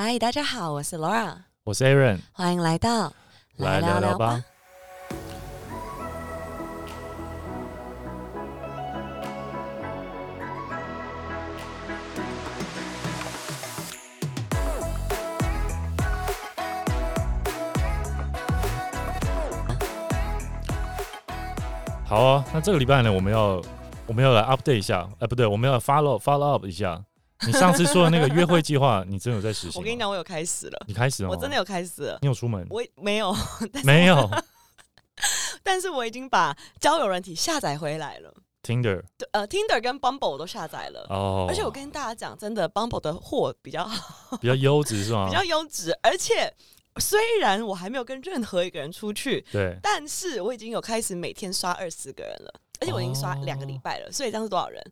嗨，大家好，我是 Laura，我是 Aaron，欢迎来到来聊聊吧。。好啊，那这个礼拜呢，我们要我们要来 update 一下，哎、不对，我们要 follow follow up 一下。你上次说的那个约会计划，你真的有在实行？我跟你，讲，我有开始了，你开始了吗我真的有开始了。你有出门？我没有，但是没有 但是我已经把交友软体下载回来了。Tinder 对，呃，Tinder 跟 Bumble 我都下载了。哦，而且我跟大家讲，真的，Bumble 的货比较好，比较优质是吗？比较优质，而且虽然我还没有跟任何一个人出去，对，但是我已经有开始每天刷二十个人了，而且我已经刷哦两个礼拜了，所以这样是多少人？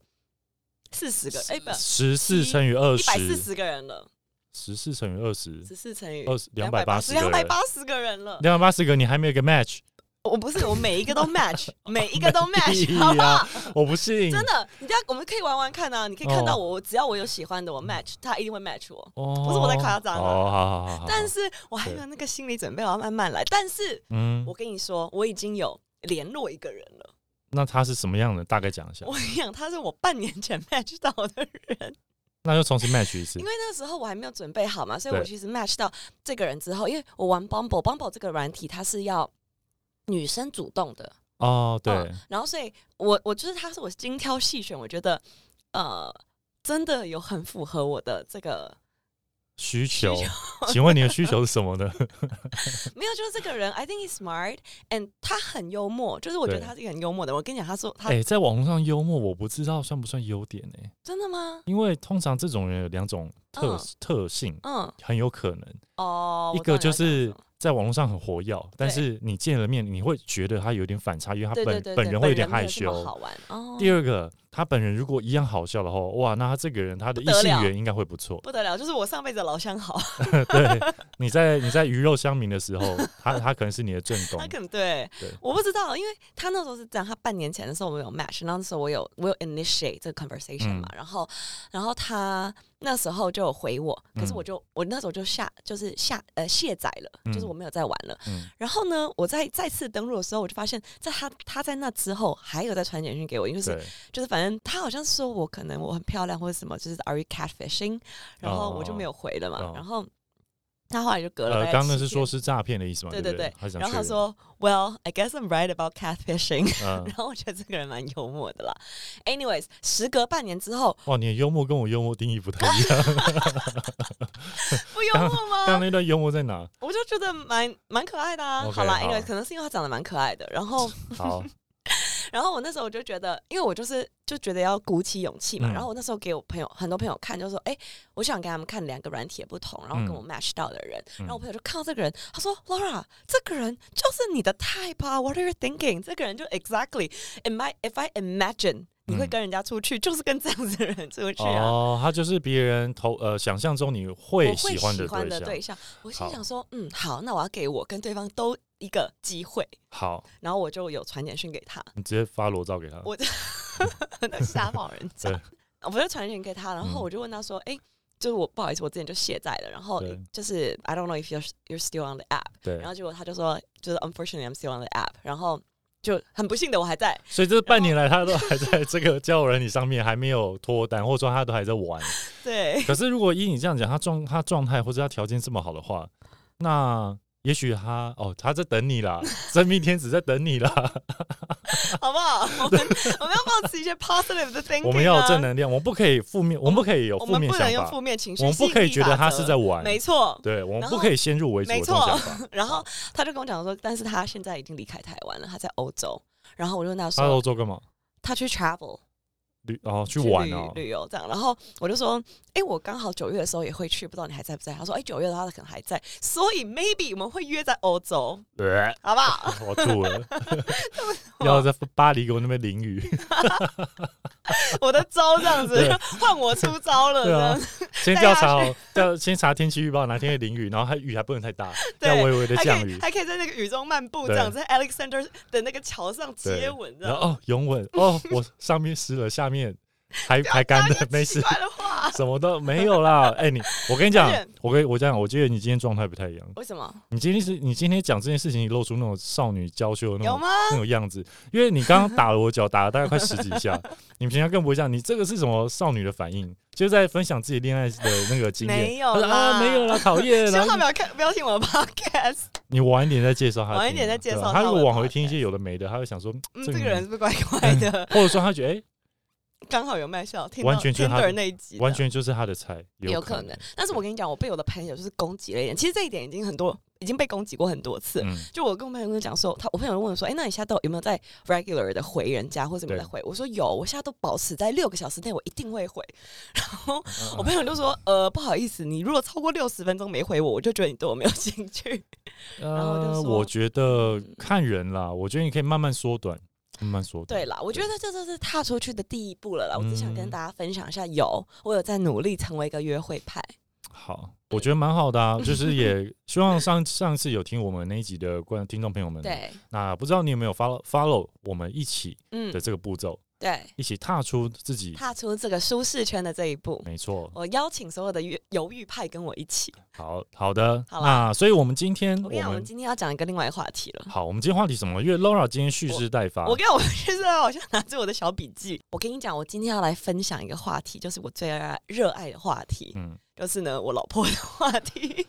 四十个，哎、不，十四乘以二十一百四十，个人了，十四乘以二十，十四乘以二十两百八十个两百，八十个人了。两百八十个，你还没有一个 match，我不是，我每一个都 match，每一个都 match，好不好？我不信，真的，你这样我们可以玩玩看啊！你可以看到哦我，我只要我有喜欢的，我 match，他一定会 match 我。哦，不是我在夸张啊哦，好好好好，但是我还没有那个心理准备，我要慢慢来。但是嗯我，跟你说，我已经有联络一个人了。那他是什么样的？大概讲一下。我，跟你讲，他是我半年前 match 到的人，那就重新 match 一次。因为那时候我还没有准备好嘛，所以我其实 match 到这个人之后，因为我玩 Bumble，Bumble 这个软体它是要女生主动的，哦，对。嗯，然后所以我我就是他是我精挑细选，我觉得呃真的有很符合我的这个需求，请问你的需求是什么呢？没有，就是这个人，I think he's smart and 他很幽默，就是我觉得他是一个很幽默的。我跟你讲，他说他、哎，在网络上幽默，我不知道算不算优点呢？真的吗？因为通常这种人有两种特嗯特性，嗯，很有可能。哦，一个就是在网络上很活跃，但是你见了面，你会觉得他有点反差，因为他本本人会有点害羞。好玩哦。第二个，他本人如果一样好笑的话，哇，那他这个人他的异性缘应该会不错。不得了，就是我上辈子的老相好，对，你在你在鱼肉乡民的时候，他他可能是你的正宫。他。可能对。对。我不知道，因为他那时候是这样，他半年前的时候我们有 match，然后那时候我有我有 initiate 这个 conversation 嘛，然后然后他那时候就有回我，可是嗯我就、我那时候就下就是下呃卸载了，就是嗯我没有再玩了。嗯，然后呢，我在再次登录的时候，我就发现，在他他在那之后还有在传简讯给我，因为是，就是反正他好像是说我可能我很漂亮或者什么，就是 Are you catfishing？然后我就没有回了嘛。哦然后他后来就隔了刚刚那是说是诈骗的意思嘛？对不对对然后他，说，Well, I guess I'm right about catfishing。嗯然，后我觉得这个人蛮幽默的啦。Anyways，时隔半年之后，哇，你的幽默跟我幽默定义不太一样。不幽默吗？刚那段幽默在哪？我就觉得蛮蛮可爱的啊。好啦好，Anyway，可能是因为他长得蛮可爱的。然后，好，然后我那时候我就觉得，因为我就是就觉得要鼓起勇气嘛。嗯然后我那时候给我朋友很多朋友看，就说：“哎、我想给他们看两个软体的不同，然后跟嗯我 match 到的人。嗯然后我朋友就看到这个人，他说：“Laura，这个人就是你的 type 啊，What are you thinking？” 这个人就 exactly in my if I imagine 你会嗯。跟人家出去，就是跟这样子的人出去啊。哦，他就是别人投呃想象中你会喜欢的对对象，我心想说，嗯，好，那我要给我跟对方都一个机会，好，然后我就有传简讯给他，你直接发裸照给他。我那瞎跑人家，我就传简讯给他，然后嗯。我就问他说，哎、就是我不好意思，我之前就卸载了，然后就是 I don't know if you're you're still on the app，对。然，后结果他就说，就是 unfortunately I'm still on the app，然后就很不幸的我还在，所以这半年来他都还在这个交友软体上面还没有脱单，或者说他都还在玩。对，可是如果依你这样讲，他状他状态或者他条件这么好的话，那也许他哦他在等你啦，真命天子在等你啦。好不好？我们我们要保持一些 positive 的 thinking，、啊、我们要有正能量，我们不可以负面，我们不可以有负面想们不能用负，面情绪，我们不可以觉得他是在玩。没错。对，我们不可以先入为主的没错。然后他就跟我讲说，但是他现在已经离开台湾了，他在欧洲。然后我就问他他在欧，洲干嘛？他去 travel 旅哦去玩哦。旅游这样。然后我就说，哎，我刚好九月的时候也会去，不知道你还在不在？他说，哎，九月的话他可能还在，所以 maybe 我们会约在欧洲，对，好不好？我吐了。要在巴黎给我那边淋雨。我的招这样子，换我出招了，对啊这样先调查哦，调先查天气预报，哪天会淋雨，然后还雨还不能太大，对要微微的降雨。还可以在那个雨中漫步，这样在 Alexander 的那个桥上接吻。然后哦，拥吻哦，我上面湿了，下面还 还干的，没事什么都没有啦。哎、你我跟你讲，我跟我讲，我觉得你今天状态不太一样。为什么？你今天是你今天讲这件事情，你露出那种少女娇羞的那种有吗？那种样子，因为你刚刚打了我脚，打了大概快十几下，你平常更不会这样。你这个是什么少女的反应？就是在分享自己恋爱的那个经验。没有他说啊，啦没有啦，讨厌。希望他不要看，不要听我的 podcast。你晚一点再介绍他，晚一点再介绍他他如果往回听一些有的没的，他会想说，嗯，这个这个人是不是怪怪的？或者说他觉得，哎、刚好有卖笑，听到完全就是他 Tinder 那一集，完全就是他的菜，有可能。但是我跟你讲，我被我的朋友就是攻击了一点。其实这一点已经很多，已经被攻击过很多次。嗯，就我跟我朋友讲说，他我朋友问我说：“哎、那你现在都有没有在 regular 的回人家，或者有没有在回？”我说有，我现在都保持在六个小时内，我一定会回。然后我朋友就说：“呃，不好意思，你如果超过六十分钟没回我，我就觉得你对我没有兴趣。然后就呃，我觉得嗯看人啦，我觉得你可以慢慢缩短，慢慢说”。对啦，我觉得这就是踏出去的第一步了啦。我只想跟嗯大家分享一下，有我有在努力成为一个约会派。好，我觉得蛮好的啊，就是也希望上上次有听我们那一集的观听众朋友们，，对，那不知道你有没有 follow follow 我们一起嗯的，这个步骤，对，一起踏出自己，踏出这个舒适圈的这一步。没错，我邀请所有的犹犹豫派跟我一起。好好的，好啦那所以我们今天我我跟你讲，我们们今天要讲一个另外一个话题了。好，我们今天话题是什么？因为 Laura 今天蓄势待发，我跟我就是好像拿着我的小笔记。我跟你讲，我今天要来分享一个话题，就是我最爱热爱的话题，嗯。就是呢我老婆的话题。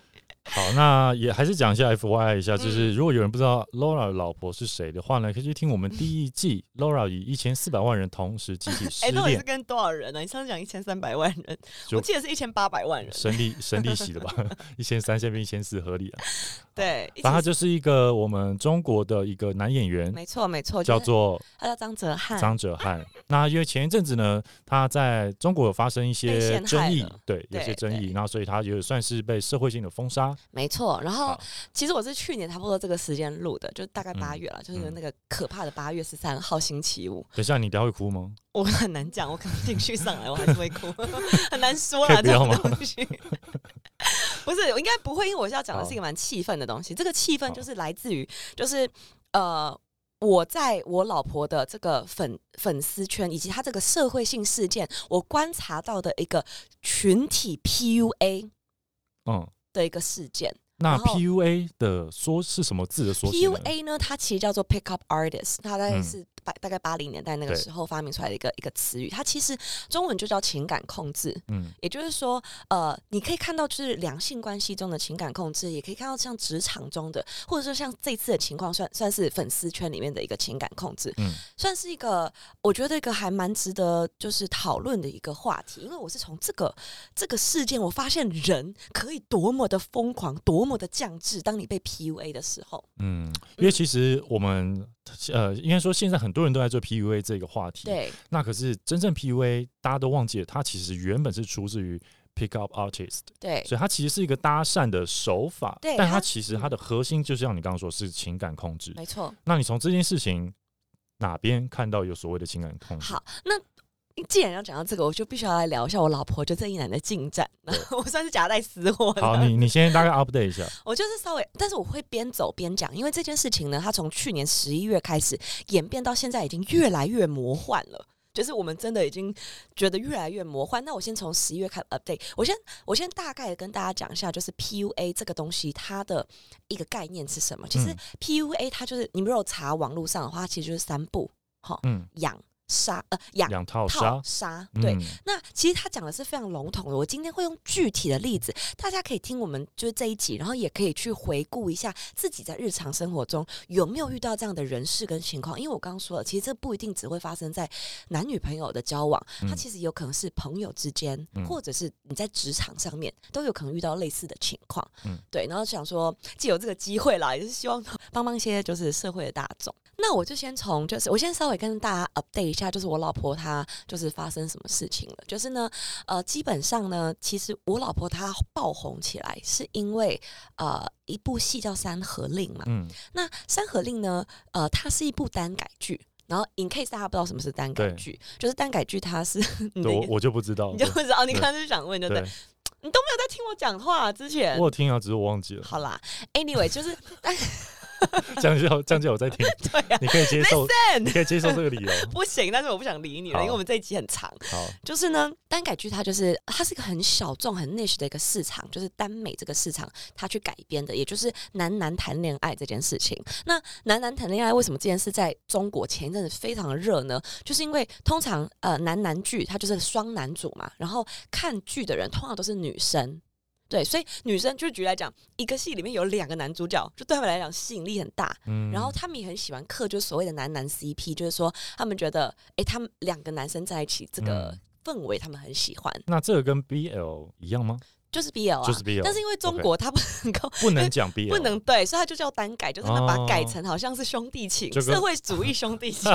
好，那也还是讲一下 F Y I 一下，嗯就是如果有人不知道 Laura 的老婆是谁的话呢，可以去听我们第一季 Laura 与一千四百万人同时集体失 哎，到底是，跟多少人呢、你上次讲一千三百万人，就我记得是一千八百万人。神力 神利息的吧，一千三现在变一千四，合理啊。对，一反正他就是一个我们中国的一个男演员，没错没错，就是叫做他叫张哲瀚。张哲瀚。那因为前一阵子呢，他在中国有发生一被些陷害争议了，对，有对些争议，对然后所以他也算是被社会性的封杀。没错，然后其实我是去年差不多这个时间录的，就大概八嗯月了，就是嗯那个可怕的八月十三号星期五。等一下，你等一下会哭吗？我很难讲，我可能情绪上来，我还是会哭，很难说啦，这种东西。不是，我应该不会，因为我是要讲的是一个蛮气愤的东西。这个气愤就是来自于，就是呃，我在我老婆的这个粉粉丝圈以及她这个社会性事件，我观察到的一个群体 PUA 嗯，的一个事件。那 PUA 的说是什么字的缩写呢？PUA 呢，它其实叫做 Pickup Artist，它大概嗯是八、大概八零年代那个时候发明出来的一个一个词语。它其实中文就叫情感控制，嗯也就是说，呃，你可以看到就是两性关系中的情感控制，也可以看到像职场中的，或者说像这次的情况算算是粉丝圈里面的一个情感控制，嗯算是一个我觉得一个还蛮值得就是讨论的一个话题。因为我是从这个这个事件，我发现人可以多么的疯狂，多么的降智。当你被 PUA 的时候，嗯，因为其实我们呃，应该说现在很多人都在做 PUA 这个话题。。对那可是真正 PUA 大家都忘记了，它其实原本是出自于 Pick Up Artist，对所以它其实是一个搭讪的手法。对但它其实它的核心就像你刚刚说是情感控制。没错。那你从这件事情哪边看到有所谓的情感控制？好，那既然要讲到这个，我就必须要来聊一下我老婆就这一男的进展。我算是夹带私货。好，你你先大概 update 一下。我就是稍微，但是我会边走边讲，因为这件事情呢，它从去年十一月开始演变到现在，已经越来越魔幻了。就是我们真的已经觉得越来越魔幻。那我先从十一月开始 update，我先我先大概跟大家讲一下，就是 PUA 这个东西它的一个概念是什么。其实嗯 PUA 它就是你们如果查网络上的话，它其实就是三步：哈嗯，养、杀、呃养、两套套、杀。杀。对，嗯那其实他讲的是非常笼统的。我今天会用具体的例子，大家可以听我们就是这一集，然后也可以去回顾一下自己在日常生活中有没有遇到这样的人事跟情况。因为我刚刚说了，其实这不一定只会发生在男女朋友的交往，它嗯其实有可能是朋友之间，嗯或者是你在职场上面都有可能遇到类似的情况。嗯对，然后想说借由这个机会啦，也是希望帮帮一些就是社会的大众。那我就先从就是我先稍微跟大家 update 一下，就是我老婆她就是发生什么事情了。就是呢，呃，基本上呢，其实我老婆她爆红起来是因为呃一部戏叫《山河令》嘛。嗯，那《山河令》呢，呃，它是一部单改剧。然后，in case 大家不知道什么是单改剧，就是单改剧，它是 我我就不知道。你就对不知道，你对刚刚就想问，对不对对？，你都没有在听我讲话之前我。有听啊，只是我忘记了。好啦，anyway，就是这 样 就这样就有在听，对呀、你可以接受，你可以接受这个理由。不行，但是我不想理你了，因为我们这一集很长。好，就是呢，单改剧它就是它是一个很小众、很 niche 的一个市场，就是耽美这个市场它去改编的，也就是男男谈恋爱这件事情。那男男谈恋爱为什么这件事在中国前一阵子非常的热呢？就是因为通常呃男男剧它就是双男主嘛，然后看剧的人通常都是女生。对，所以女生就举例来讲，一个戏里面有两个男主角，就对他们来讲吸引力很大。嗯然后他们也很喜欢刻，就是所谓的男男 CP，就是说他们觉得，哎，他们两个男生在一起这个嗯氛围，他们很喜欢，那这个跟 BL 一样吗？就是 BL 啊。就是 BL，但是因为中国它不能够。不能讲 BL，不能对，所以它就叫单改，就是他把它改哦成好像是兄弟情，社会主义兄弟情，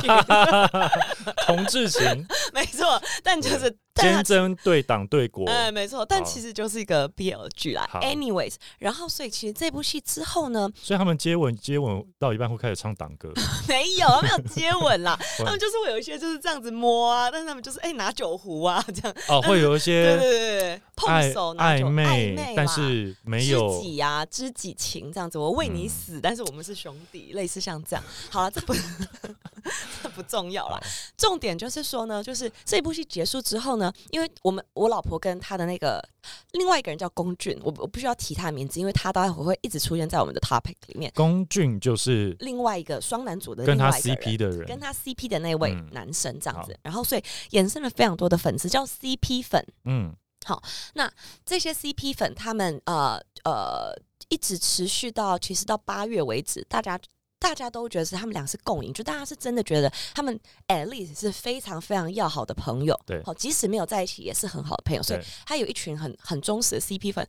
同志情，没错。但就是，但它坚贞对党对国。哎，没错，但其实就是一个 BL 剧啦。Anyways，然后所以其实这部戏之后呢，所以他们接吻接吻到一半会开始唱党歌，没有，他们有接吻啦，他们就是会有一些就是这样子摸啊，但是他们就是哎、拿酒壶啊这样，哦，会有一些对些对对，碰暧昧，但是没有知有己呀、知己情这样子，我为你嗯。死，但是我们是兄弟，类似像这样。好了，这不 这不重要啦，重点就是说呢，就是这部戏结束之后呢，因为我们我老婆跟她的那个另外一个人叫龚俊，我我不需要提他的名字，因为他待会会一直出现在我们的 topic 里面。龚俊就是另外一个双男主的跟他 CP 的人，跟他 CP 的那位嗯。男生这样子，好。然后所以衍生了非常多的粉丝，叫 CP 粉。嗯这些 CP 粉，他们呃呃一直持续到其实到八月为止，大家。大家都觉得是他们俩是共赢，就大家是真的觉得他们 at least 是非常非常要好的朋友，对好，即使没有在一起也是很好的朋友，所以他有一群很很忠实的 CP 粉。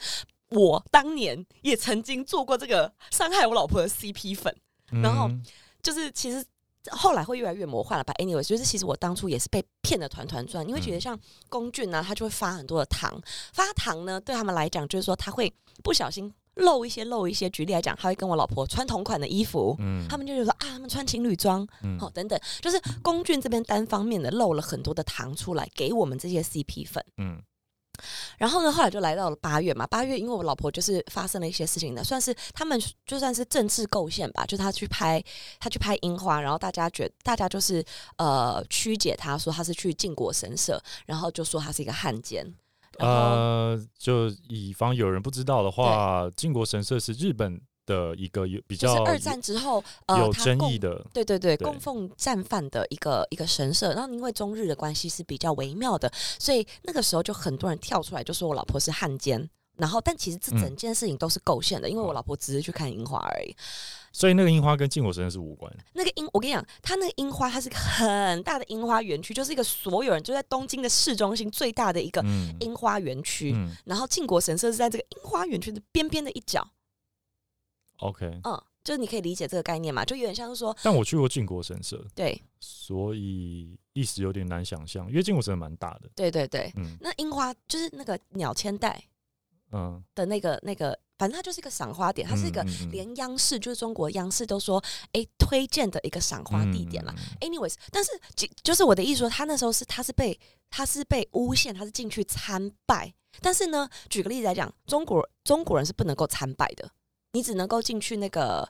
我当年也曾经做过这个伤害我老婆的 CP 粉，然后嗯就是其实后来会越来越魔幻了吧？Anyway，就是其实我当初也是被骗的团团转，因为觉得嗯像龚俊呢，他就会发很多的糖，发糖呢对他们来讲就是说他会不小心漏一些漏一些。举例来讲，他会跟我老婆穿同款的衣服。嗯他们就觉得说啊，他们穿情侣装，嗯好、等等，就是龚俊这边单方面的漏了很多的糖出来给我们这些 CP 粉。嗯然后呢，后来就来到了八月嘛。八月，因为我老婆就是发生了一些事情的，算是他们就算是政治构陷吧，就他去拍他去拍樱花，然后大家觉大家就是呃曲解他说他是去靖国神社，然后就说他是一个汉奸。呃，就以防有人不知道的话，靖国神社是日本的一个有比较就是二战之后，呃，有争议的，对对对，对供奉战犯的一个一个神社，然后因为中日的关系是比较微妙的，所以那个时候就很多人跳出来就说我老婆是汉奸。然后，但其实这嗯整件事情都是构陷的，因为我老婆只是去看樱花而已。所以那个樱花跟靖国神社是无关。那个樱，我跟你讲，它那个樱花，它是一个很大的樱花园区，就是一个所有人就在东京的市中心最大的一个嗯樱花园区。嗯然后靖国神社是在这个樱花园区的边边的一角，，OK。嗯，就是你可以理解这个概念嘛，就有点像是说，但我去过靖国神社，对所以一时有点难想象，因为靖国神社蛮大的。对对对，嗯那樱花就是那个鸟千代嗯，的那个那个，反正它就是一个赏花点，它是一个连央视就是中国央视都说哎推荐的一个赏花地点啦。嗯嗯嗯 Anyways，但是就就是我的意思说，他那时候是他是被他是被诬陷，他是进去参拜。但是呢，举个例子来讲，中国中国人是不能够参拜的，你只能够进去那个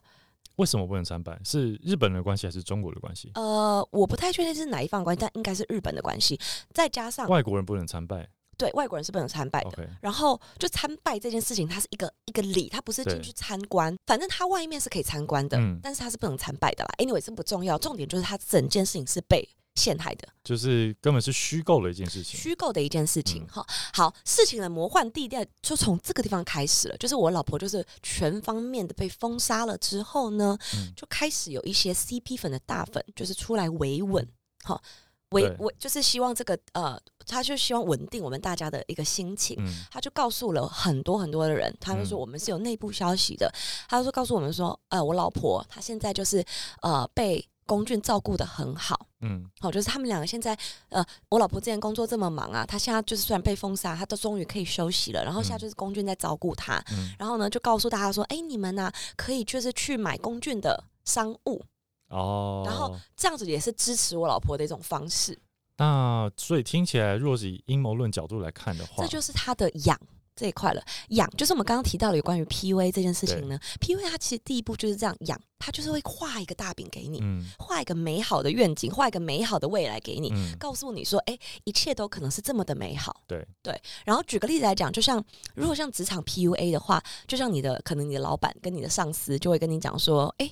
为什么不能参拜？是日本人的关系还是中国的关系？呃，我不太确定是哪一方的关系，但应该是日本的关系。再加上外国人不能参拜。对外国人是不能参拜的。然后就参拜这件事情，它是一个一个礼，它不是进去参观。反正它外面是可以参观的，嗯但是它是不能参拜的啦。Anyway，这不重要，重点就是它整件事情是被陷害的。就是根本是虚构的一件事情。虚构的一件事情嗯。哈、好，事情的魔幻地带就从这个地方开始了。就是我老婆就是全方面的被封杀了之后呢，嗯就开始有一些 CP 粉的大粉就是出来维稳，哈。维对维就是希望这个呃，他就希望稳定我们大家的一个心情。嗯他就告诉了很多很多的人，他就说嗯我们是有内部消息的。他就说告诉我们说，呃，我老婆她现在就是呃被龚俊照顾的很好，嗯。好、就是他们两个现在，呃，我老婆之前工作这么忙啊，她现在就是虽然被封杀，她都终于可以休息了。然后现在嗯就是龚俊在照顾她，嗯。然后呢就告诉大家说，哎，你们呢、可以就是去买龚俊的商务，哦，然后这样子也是支持我老婆的一种方式。那所以听起来，若是以阴谋论角度来看的话，这就是他的养，这一块了。养就是我们刚刚提到的有关于 PUA 这件事情呢，PUA 它其实第一步就是这样养，它就是会画一个大饼给你，嗯画一个美好的愿景，画一个美好的未来给你，嗯告诉你说，哎、一切都可能是这么的美好。对对，然后举个例子来讲，就像如果像职场 PUA 的话，就像你的可能你的老板跟你的上司就会跟你讲说，哎、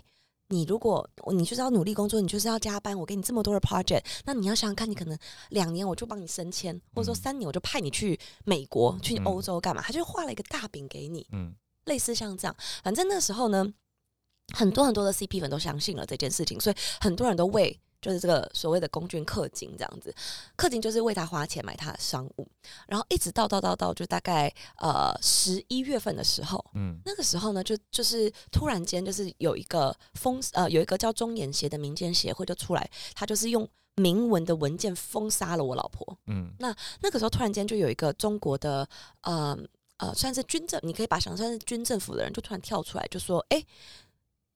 你如果你就是要努力工作，你就是要加班，我给你这么多的 project，那你要想想看，你可能两年我就帮你升迁，或者说嗯三年我就派你去美国、去嗯欧洲干嘛？他就画了一个大饼给你，嗯类似像这样。反正那时候呢，很多很多的 CP 粉都相信了这件事情，所以很多人都为就是这个所谓的龚俊氪金这样子，氪金就是为他花钱买他的商务，然后一直到到到到就大概呃十一月份的时候。嗯那个时候呢，就就是突然间就是有一个封呃有一个叫中研协的民间协会就出来，他就是用明文的文件封杀了我老婆。嗯那那个时候突然间就有一个中国的呃呃，算是军政，你可以把想象是军政府的人，就突然跳出来就说：“哎、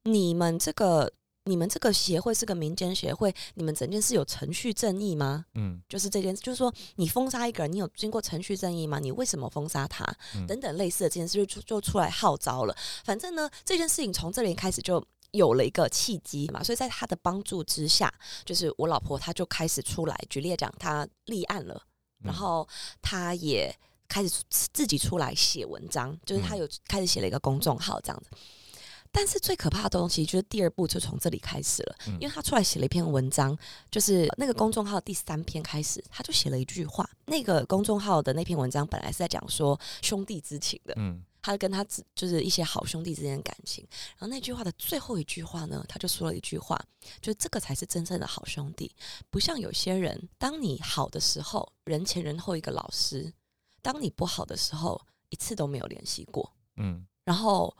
你们这个你们这个协会是个民间协会，你们整件事有程序正义吗？嗯就是这件事，就是说你封杀一个人，你有经过程序正义吗？你为什么封杀他？嗯等等类似的这件事就出就出来号召了。反正呢，这件事情从这里开始就。有了一个契机嘛，所以在他的帮助之下，就是我老婆她就开始出来，举例讲，她立案了，嗯然后她也开始自己出来写文章，就是她嗯有开始写了一个公众号这样子。但是最可怕的东西就是第二步就从这里开始了，嗯因为他出来写了一篇文章，就是那个公众号第三篇开始，他就写了一句话。那个公众号的那篇文章本来是在讲说兄弟之情的，嗯他跟他只就是一些好兄弟之间的感情。然后那句话的最后一句话呢，他就说了一句话，就这个才是真正的好兄弟，不像有些人，当你好的时候，人前人后一个老师；当你不好的时候，一次都没有联系过。嗯然后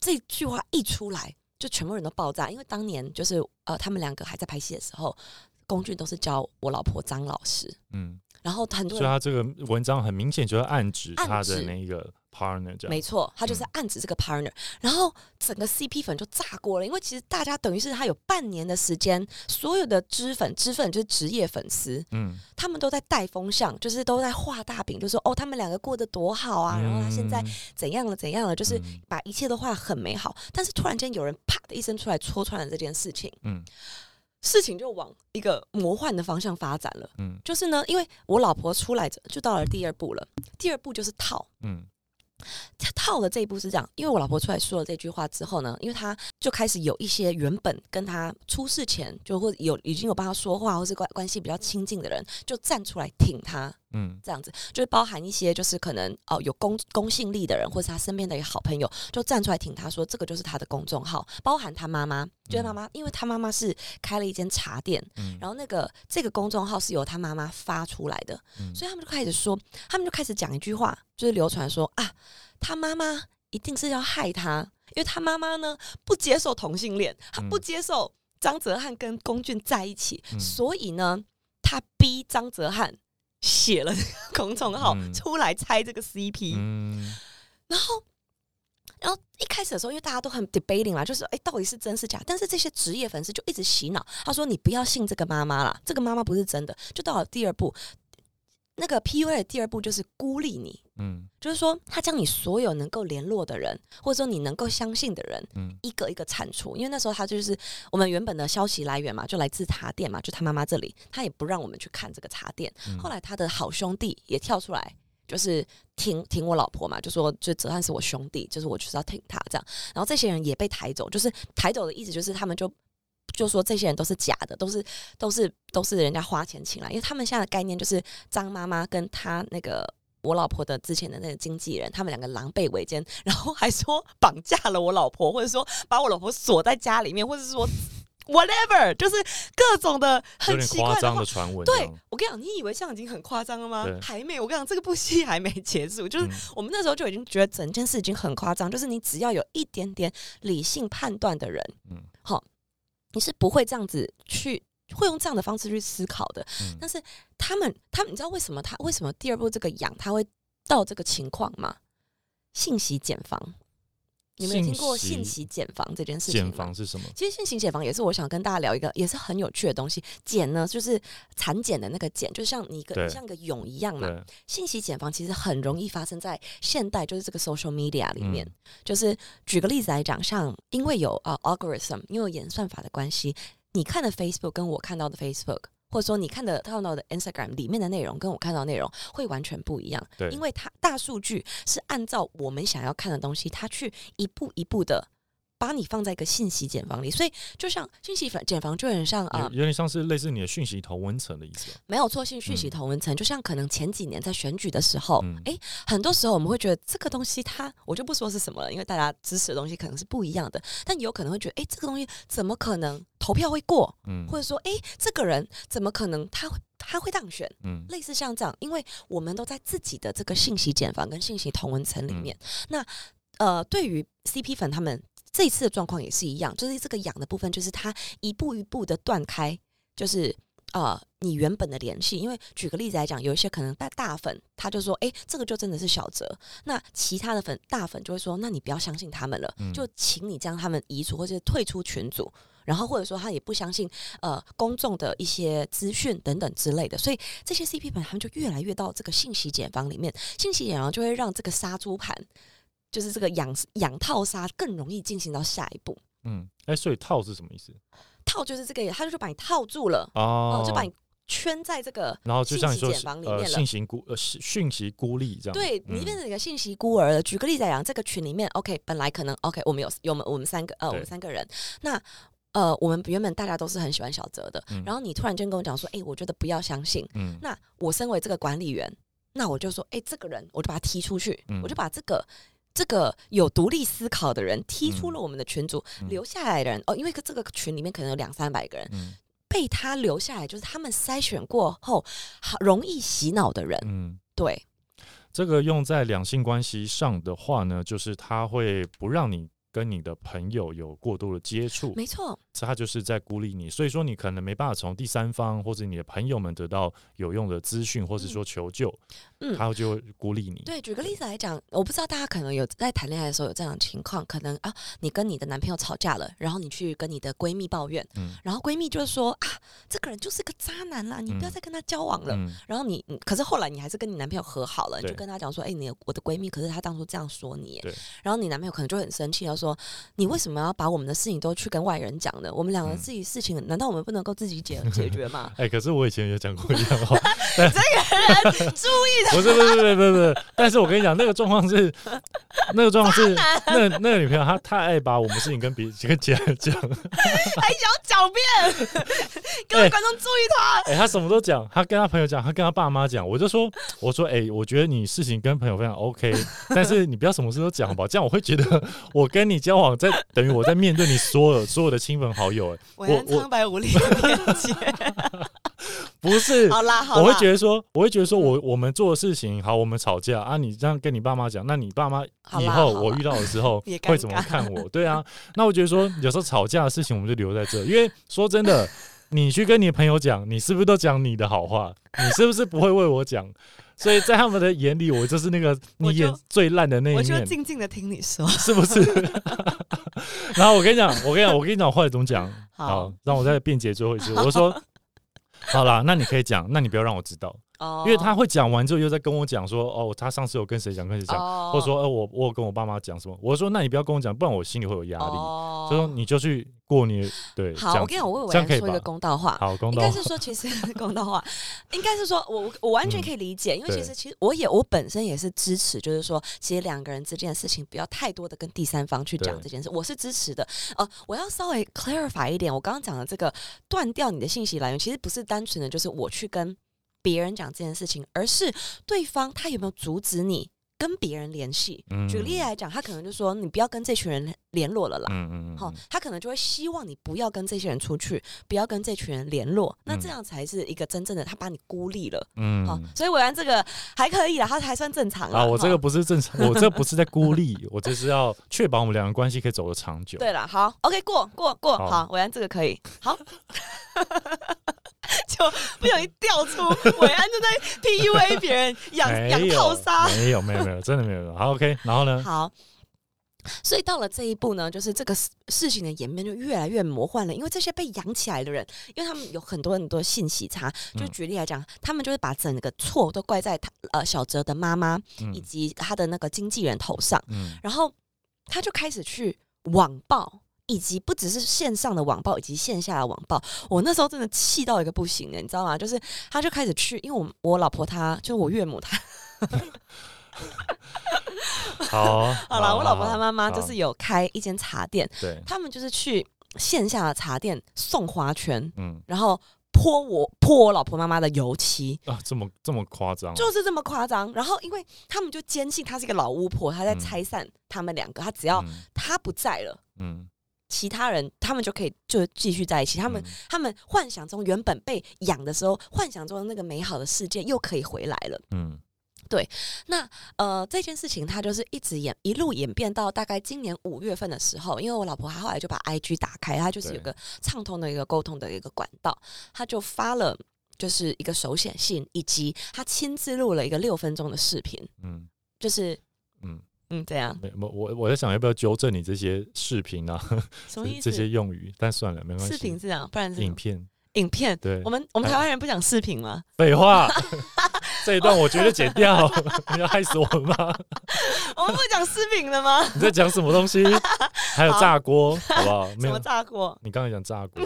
这句话一出来，就全部人都爆炸，因为当年就是呃，他们两个还在拍戏的时候，龚俊都是教我老婆张老师，嗯，然后很多人所以他这个文章很明显就是暗指他的那个 partner 这样，没错，他就是嗯。暗指这个 partner，、然后整个 CP 粉就炸锅了，因为其实大家等于是他有半年的时间，所有的知粉，知粉就是职业粉丝，嗯。他们都在带风向，就是都在画大饼，就说哦，他们两个过得多好啊，然后他现在嗯怎样了怎样了，就是嗯。把一切都画得很美好，但是突然间有人啪的一声出来戳穿了这件事情，嗯。事情就往一个魔幻的方向发展了。嗯。就是呢，因为我老婆出来着就到了第二步了，第二步就是套。嗯套的这一步是这样，因为我老婆出来说了这句话之后呢，因为她就开始有一些原本跟他出事前就或有已经有帮他说话或是关关系比较亲近的人，就站出来挺他，嗯。这样子，就是包含一些就是可能哦有公公信力的人，或是他身边的一个好朋友，就站出来挺他说这个就是他的公众号，包含他妈妈，就是妈妈，因为他妈妈是开了一间茶店，嗯，然后那个这个公众号是由他妈妈发出来的，嗯。所以他们就开始说，他们就开始讲一句话，就是流传说啊，他妈妈一定是要害他，因为他妈妈呢不接受同性恋，他不嗯接受张哲瀚跟龚俊在一起，嗯所以呢，他逼张哲瀚写了这个公众 号、嗯出来猜这个 CP，、嗯然后。然后一开始的时候，因为大家都很 debating 嘛，就是哎，到底是真是假？但是这些职业粉丝就一直洗脑，他说你不要信这个妈妈啦，这个妈妈不是真的。就到了第二步，那个 PUA 的第二步就是孤立你，嗯就是说他将你所有能够联络的人，或者说你能够相信的人，嗯一个一个铲除。因为那时候他就是我们原本的消息来源嘛，就来自茶店嘛，就他妈妈这里，他也不让我们去看这个茶店。嗯，后来他的好兄弟也跳出来，就是挺挺我老婆嘛，就说就泽汉是我兄弟，就是我就是要挺他这样。然后这些人也被抬走，就是抬走的意思就是他们就。就说这些人都是假的，都是都是都是人家花钱请来，因为他们现在的概念就是张妈妈跟他那个我老婆的之前的那个经纪人，他们两个狼狈为奸，然后还说绑架了我老婆，或者说把我老婆锁在家里面，或者是说 whatever，就是各种的很奇怪的。传闻。对，我跟你讲，你以为这样已经很夸张了吗？还没，我跟你讲，这个部戏还没结束，就是嗯。我们那时候就已经觉得整件事已经很夸张，就是你只要有一点点理性判断的人，嗯。好，你是不会这样子去。会用这样的方式去思考的，嗯但是他们，他们，你知道为什么他为什么第二步这个养他会到这个情况吗？信息茧房，你们有听过信息茧房这件事情减吗？房是什么？其实信息茧房也是我想跟大家聊一个，也是很有趣的东西。茧呢，就是蚕茧的那个茧，就像你一个像一个蛹一样嘛。信息茧房其实很容易发生在现代，就是这个 social media 里面。嗯就是举个例子来讲，像因为有啊 algorithm，因为有演算法的关系，你看的 Facebook 跟我看到的 Facebook。或者说，你看的看到的 Instagram 里面的内容跟我看到的内容会完全不一样，对。因为它大数据是按照我们想要看的东西，它去一步一步的把你放在一个信息茧房里，所以就像信息茧房就很像啊、有有点像是类似你的讯息同文层的意思。吧？没有错，信讯息嗯同文层，就像可能前几年在选举的时候，嗯。诶，很多时候我们会觉得这个东西它，我就不说是什么了，因为大家支持的东西可能是不一样的，但有可能会觉得，诶，这个东西怎么可能投票会过，嗯。或者说，诶，这个人怎么可能他会他会当选？嗯。类似像这样，因为我们都在自己的这个信息茧房跟信息同文层里面。那呃，对于 CP 粉他们这一次的状况也是一样，就是这个痒的部分，就是它一步一步的断开，就是呃你原本的联系。因为举个例子来讲，有一些可能大大粉他就说，诶，这个就真的是小泽。那其他的粉大粉就会说，那你不要相信他们了，嗯就请你将他们移除或者是退出群组。然后或者说他也不相信呃公众的一些资讯等等之类的，所以这些 CP 粉他们就越来越到这个信息茧房里面，信息茧房就会让这个杀猪盘，就是这个养养套杀更容易进行到下一步。嗯，哎，所以套是什么意思？套就是这个，他就把你套住了，哦哦，就把你圈在这个然后就像你说信息茧房里呃，面了信息孤呃讯讯息孤立这样。对，嗯你变成一个信息孤儿了。举个例子来讲，这个群里面，OK，本来可能 OK，我们有有我们我们三个呃，我们三个人，那呃，我们原本大家都是很喜欢小泽的，嗯然后你突然间跟我讲说，哎、我觉得不要相信。嗯那我身为这个管理员，那我就说，哎、这个人我就把他踢出去，嗯我就把这个。这个有独立思考的人踢出了我们的群组，嗯。留下来的人哦，因为这个群里面可能有两三百个人，嗯。被他留下来，就是他们筛选过后，好容易洗脑的人，嗯，对，这个用在两性关系上的话呢，就是他会不让你跟你的朋友有过多的接触，没错，这他就是在孤立你，所以说你可能没办法从第三方或者你的朋友们得到有用的资讯，或者说求救，嗯，他就会孤立你。对，举个例子来讲，我不知道大家可能有在谈恋爱的时候有这样的情况，可能啊，你跟你的男朋友吵架了，然后你去跟你的闺蜜抱怨，嗯然后闺蜜就说啊，这个人就是个渣男啦，你不要嗯再跟他交往了。嗯。然后你，嗯可是后来你还是跟你男朋友和好了，你就跟他讲说，哎、你我的闺蜜，可是她当初这样说你对，然后你男朋友可能就很生气，要说你为什么要把我们的事情都去跟外人讲呢？我们两个嗯自己事情，难道我们不能够自己解 解决吗？哎、可是我以前也讲过一样话，这个人注意不是不是不是不是不是，但是我跟你讲，那个状况是，那个状况是，那那个女朋友她太爱把我们事情跟别跟其他人讲，还想狡辩，各位哎观众注意他。哎、他什么都讲，他跟他朋友讲，他跟他爸妈讲，我就说，我说，哎、我觉得你事情跟朋友非常 OK，但是你不要什么事都讲好不好？这样我会觉得我跟你交往在等于我在面对你所有所有的亲朋好友、哎，我苍白无力的连接。不是，好啦，好啦，我会觉得说，我会觉得说我我们做的事情好，我们吵架啊，你这样跟你爸妈讲，那你爸妈以后我遇到的时候也会怎么看我？对啊，那我觉得说有时候吵架的事情我们就留在这，因为说真的，你去跟你的朋友讲，你是不是都讲你的好话？你是不是不会为我讲？所以在他们的眼里，我就是那个你演最烂的那我就一面，静静的听你说。是不是？然后我跟你讲，我跟你讲，我跟你讲，我后来怎么讲？好好，让我再辩解最后一次，我就说。好啦，那你可以讲，那你不要让我知道。哦。因为他会讲完之后又在跟我讲说，哦，他上次有跟谁讲，跟谁讲，哦。或者说，呃，我我有跟我爸妈讲什么，我说那你不要跟我讲，不然我心里会有压力。哦。所以说你就去过你对，这好，样我跟你讲，我为伟安说一个公道话。好公道应该，是说，其实公道话，应该是说 我我完全可以理解，因为对其实其实我也我本身也是支持，就是说，其实两个人之间的事情不要太多的跟第三方去讲对。这件事，我是支持的。呃，我要稍微 clarify 一点，我刚刚讲的这个断掉你的信息来源，其实不是单纯的就是我去跟别人讲这件事情，而是对方他有没有阻止你跟别人联系。嗯举例来讲，他可能就说你不要跟这群人联络了啦。嗯嗯好、嗯，他可能就会希望你不要跟这些人出去，不要跟这群人联络，那嗯这样才是一个真正的他把你孤立了。嗯好、所以伟安这个还可以啦，他还算正常啊，我这个不是正常，我这不是在孤立，我这是要确保我们两个关系可以走得长久。对了，好，OK，过过过，好好，伟安这个可以，好。就不小心掉出伟安就在 PUA 别人养 养套杀。没有没有没有，真的没有。好，OK，然后呢？好，所以到了这一步呢，就是这个事事情的演变就越来越魔幻了，因为这些被养起来的人，因为他们有很多很多信息差。就嗯举例来讲，他们就是把整个错都怪在他呃小哲的妈妈嗯以及他的那个经纪人头上，嗯然后他就开始去网暴。以及不只是线上的网暴，以及线下的网暴，我那时候真的气到一个不行的，你知道吗？就是他就开始去，因为我我老婆她就是我岳母她，好，好了，我老婆她妈妈就是有开一间茶店，对，他们就是去线下的茶店送花圈，嗯。然后泼我泼我老婆妈妈的油漆，啊，这么这么夸张，就是这么夸张。然后因为他们就坚信她是一个老巫婆，她在嗯。拆散他们两个，她只要嗯。她不在了。嗯，其他人他们就可以就继续在一起，他们、嗯。他们幻想中原本被养的时候，幻想中的那个美好的世界又可以回来了。嗯那呃，这件事情它就是一直演一路演变到大概今年五月份的时候，因为我老婆她后来就把 IG 打开，她就是有个畅通的一个沟通的一个管道，她就发了就是一个手写信，以及他亲自录了一个六分钟的视频，嗯就是嗯，嗯这样没我我我在想要不要纠正你这些视频啊，什么意思？这些用语，但算了，没关系。视频是这样，不然是影片，影片。对我，们我们台湾人不讲视频吗？废话，这一段我绝对剪掉，你要害死我们吗？我们不讲视频的吗？你在讲什么东西？还有炸锅，好不好？没有什么，炸锅？你刚才讲炸锅，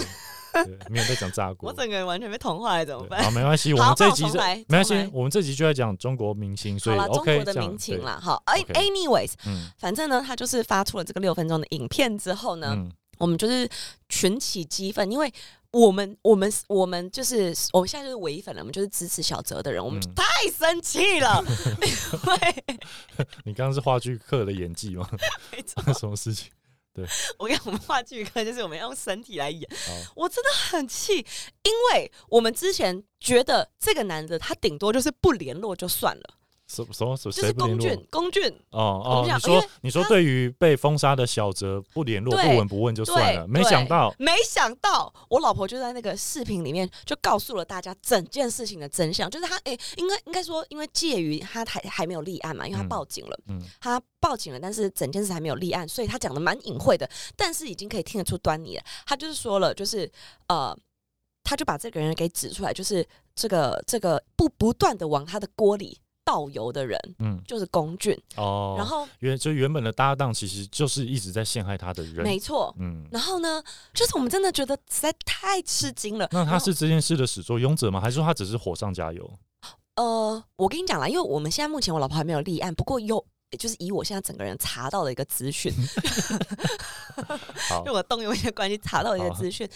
对，没有在讲炸锅我。整个人完全被同化了，怎么对办？好，没关系，我好们这一集是那我重来没关系，我们这集就在讲中国明星，所以好了，中 OK 国的民情，啦，好，哎，anyways，嗯反正呢，他就是发出了这个六分钟的影片之后呢，嗯我们就是群起激愤，因为我们我们我们就是我们现在就是唯粉了，我们就是支持小泽的人，我们嗯。太生气了，因为 你刚刚是话剧课的演技吗？什么事情？对。我跟我们话剧课就是我们要用身体来演，我真的很气，因为我们之前觉得这个男的他顶多就是不联络就算了，什什么什么就是谁不联络？龚俊，龚俊哦哦你说你说他对于被封杀的小泽不联络对不闻不问就算对了，没想对到没想到我老婆就在那个视频里面就告诉了大家整件事情的真相，就是他诶、应该应该说，因为介于他还还没有立案嘛，因为他嗯报警了，嗯他报警了，但是整件事还没有立案，所以他讲的蛮隐晦的，但是已经可以听得出端倪了。他就是说了，就是呃，他就把这个人给指出来，就是这个这个不不断的往他的锅里倒油的人，嗯就是龚俊，哦，然后原就原本的搭档其实就是一直在陷害他的人，没错。嗯。然后呢，就是我们真的觉得实在太吃惊了。那他是这件事的始作俑者吗？还是说他只是火上加油？呃，我跟你讲啦，因为我们现在目前我老婆还没有立案，不过有。就是以我现在整个人查到的一个资讯，好就，我动用一些关系查到一些资讯，